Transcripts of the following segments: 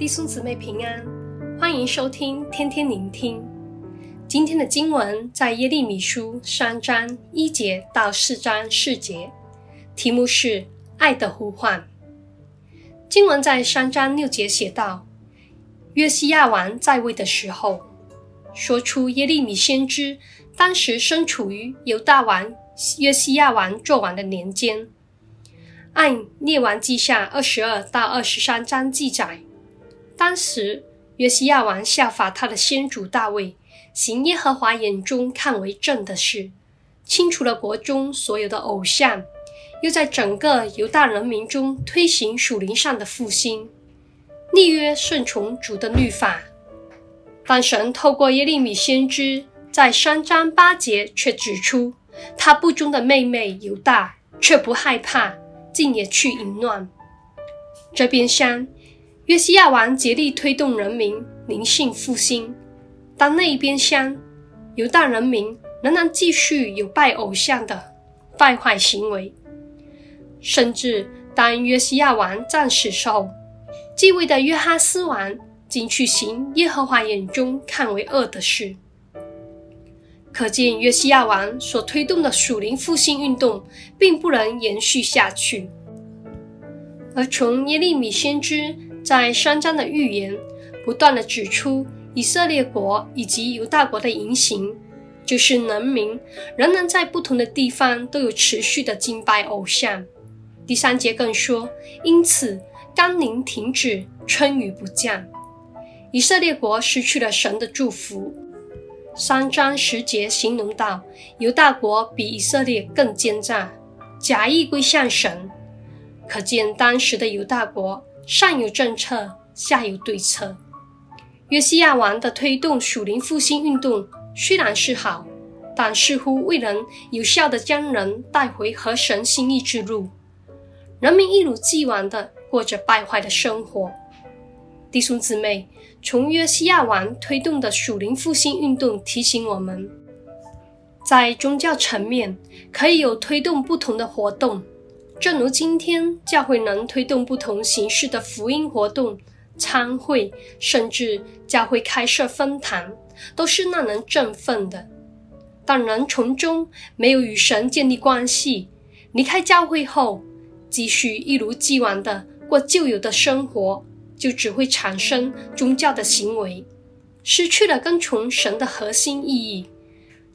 弟兄姊妹平安，欢迎收听天天聆听。今天的经文在耶利米书三章一节到四章四节，题目是“爱的呼唤”。经文在三章六节写道：约西亚王在位的时候，说出耶利米先知当时身处于犹大王约西亚王作王的年间。按列王记下二十二到二十三章记载。当时，约西亚王效法他的先祖大卫，行耶和华眼中看为正的事，清除了国中所有的偶像，又在整个犹大人民中推行属灵上的复兴，立约顺从主的律法。但神透过耶利米先知，在三章八节却指出，他不忠的妹妹犹大却不害怕，竟也去淫乱。这边厢。约西亚王竭力推动人民灵性复兴，但那一边厢，犹大人民仍然继续有拜偶像的败坏行为。甚至当约西亚王战死后，继位的约哈斯王竟去行耶和华眼中看为恶的事。可见约西亚王所推动的属灵复兴运动，并不能延续下去。而从耶利米先知。在三章的预言，不断地指出以色列国以及犹大国的言行，就是人民仍然在不同的地方都有持续的敬拜偶像。第三节更说，因此甘霖停止，春雨不降，以色列国失去了神的祝福。三章十节形容到犹大国比以色列更奸诈，假意归向神，可见当时的犹大国。上有政策，下有对策。约西亚王的推动属灵复兴运动虽然是好，但似乎未能有效地将人带回和神心意之路。人民一如既往地过着败坏的生活。弟兄姊妹，从约西亚王推动的属灵复兴运动提醒我们，在宗教层面可以有推动不同的活动。正如今天教会能推动不同形式的福音活动、参会，甚至教会开设分堂，都是让人振奋的。但人从中没有与神建立关系，离开教会后，继续一如既往的过旧有的生活，就只会产生宗教的行为，失去了跟从神的核心意义。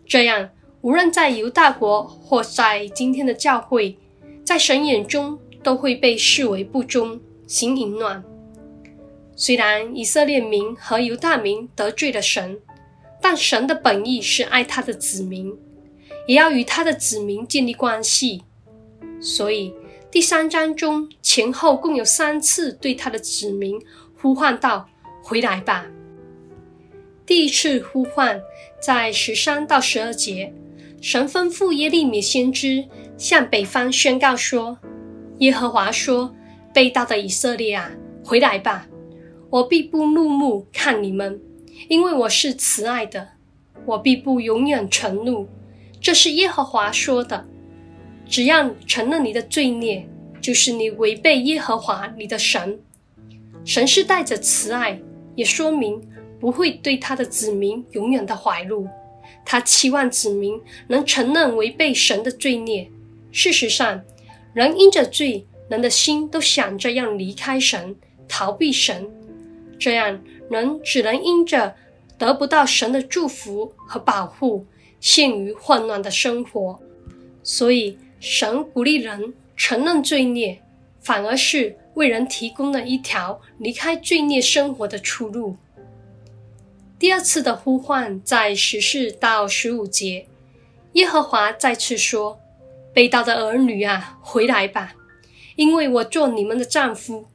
这样，无论在犹大国或在今天的教会，在神眼中都会被视为不忠、行淫乱。虽然以色列民和犹大民得罪了神，但神的本意是爱他的子民，也要与他的子民建立关系。所以第三章中前后共有三次对他的子民呼唤道：“回来吧。”第一次呼唤在十三到十二节，神吩咐耶利米先知。向北方宣告说：“耶和华说，背道的以色列啊，回来吧！我必不怒目看你们，因为我是慈爱的，我必不永远沉怒。这是耶和华说的。只要承认你的罪孽，就是你违背耶和华你的神。神是带着慈爱，也说明不会对他的子民永远的怀怒。他期望子民能承认违背神的罪孽。”事实上，人因着罪，人的心都想着要离开神，逃避神，这样人只能因着得不到神的祝福和保护，陷于混乱的生活。所以，神鼓励人承认罪孽，反而是为人提供了一条离开罪孽生活的出路。第二次的呼唤在十四到十五节，耶和华再次说。被盗的儿女啊，回来吧，因为我做你们的丈夫，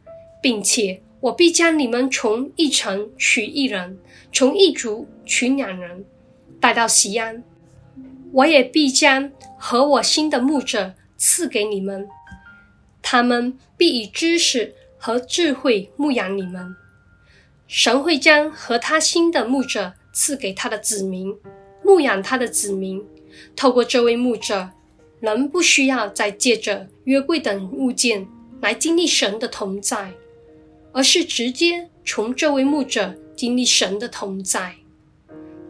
并且我必将你们从一城取一人，从一族取两人，带到西安。我也必将和我心的牧者赐给你们，他们必以知识和智慧牧养你们。神会将和他心的牧者赐给他的子民，牧养他的子民，透过这位牧者。人不需要再借着约柜等物件来经历神的同在，而是直接从这位牧者经历神的同在。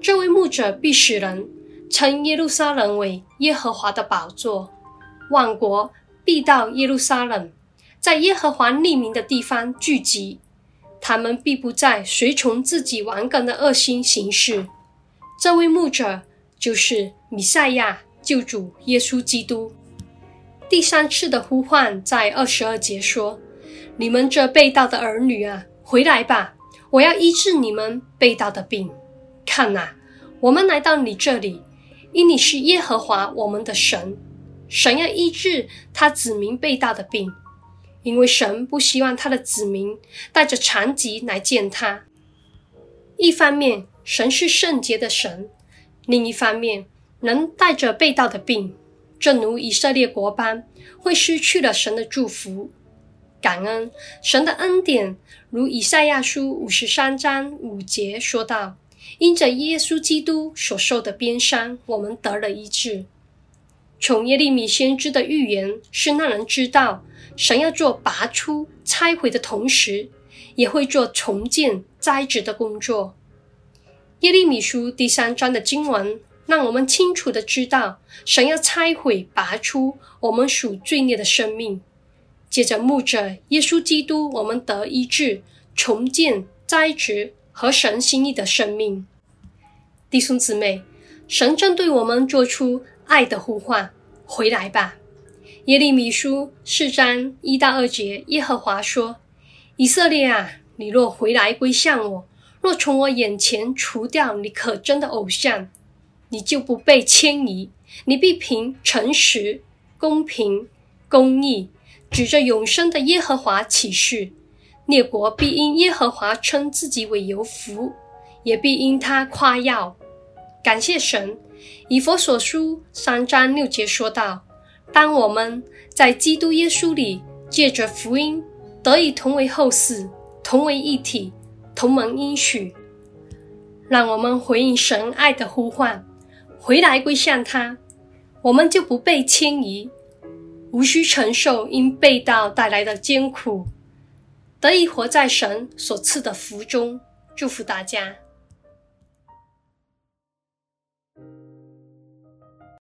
这位牧者必使人称耶路撒冷为耶和华的宝座，万国必到耶路撒冷，在耶和华立名的地方聚集。他们必不再随从自己顽梗的恶心行事。这位牧者就是弥赛亚救主耶稣基督。第三次的呼唤在二十二节说：“你们这背道的儿女啊，回来吧！我要医治你们背道的病。看哪，我们来到你这里，因你是耶和华我们的神。神要医治他子民背道的病。”因为神不希望他的子民带着残疾来见他。一方面，神是圣洁的神；另一方面，能带着被盗的病，正如以色列国般，会失去了神的祝福。感恩神的恩典，如以赛亚书五十三章五节说道：“因着耶稣基督所受的鞭伤，我们得了医治。”从耶利米先知的预言是让人知道。神要做拔出、拆毁的同时，也会做重建、栽植的工作。耶利米书第三章的经文，让我们清楚的知道，神要拆毁、拔出我们属罪孽的生命。借着牧者耶稣基督，我们得医治、重建、栽植和神心意的生命。弟兄姊妹，神正对我们做出爱的呼唤：回来吧！耶利米书四章一到二节，耶和华说：“以色列啊，你若回来归向我，若从我眼前除掉你可憎的偶像，你就不被迁移。你必凭诚实、公平、公义，指着永生的耶和华起誓，列国必因耶和华称自己为有福，也必因他夸耀。感谢神。”以弗所书三章六节说道。当我们在基督耶稣里借着福音得以同为后嗣，同为一体，同蒙应许，让我们回应神爱的呼唤，回来归向他，我们就不被迁移，无需承受因被盗带来的艰苦，得以活在神所赐的福中。祝福大家。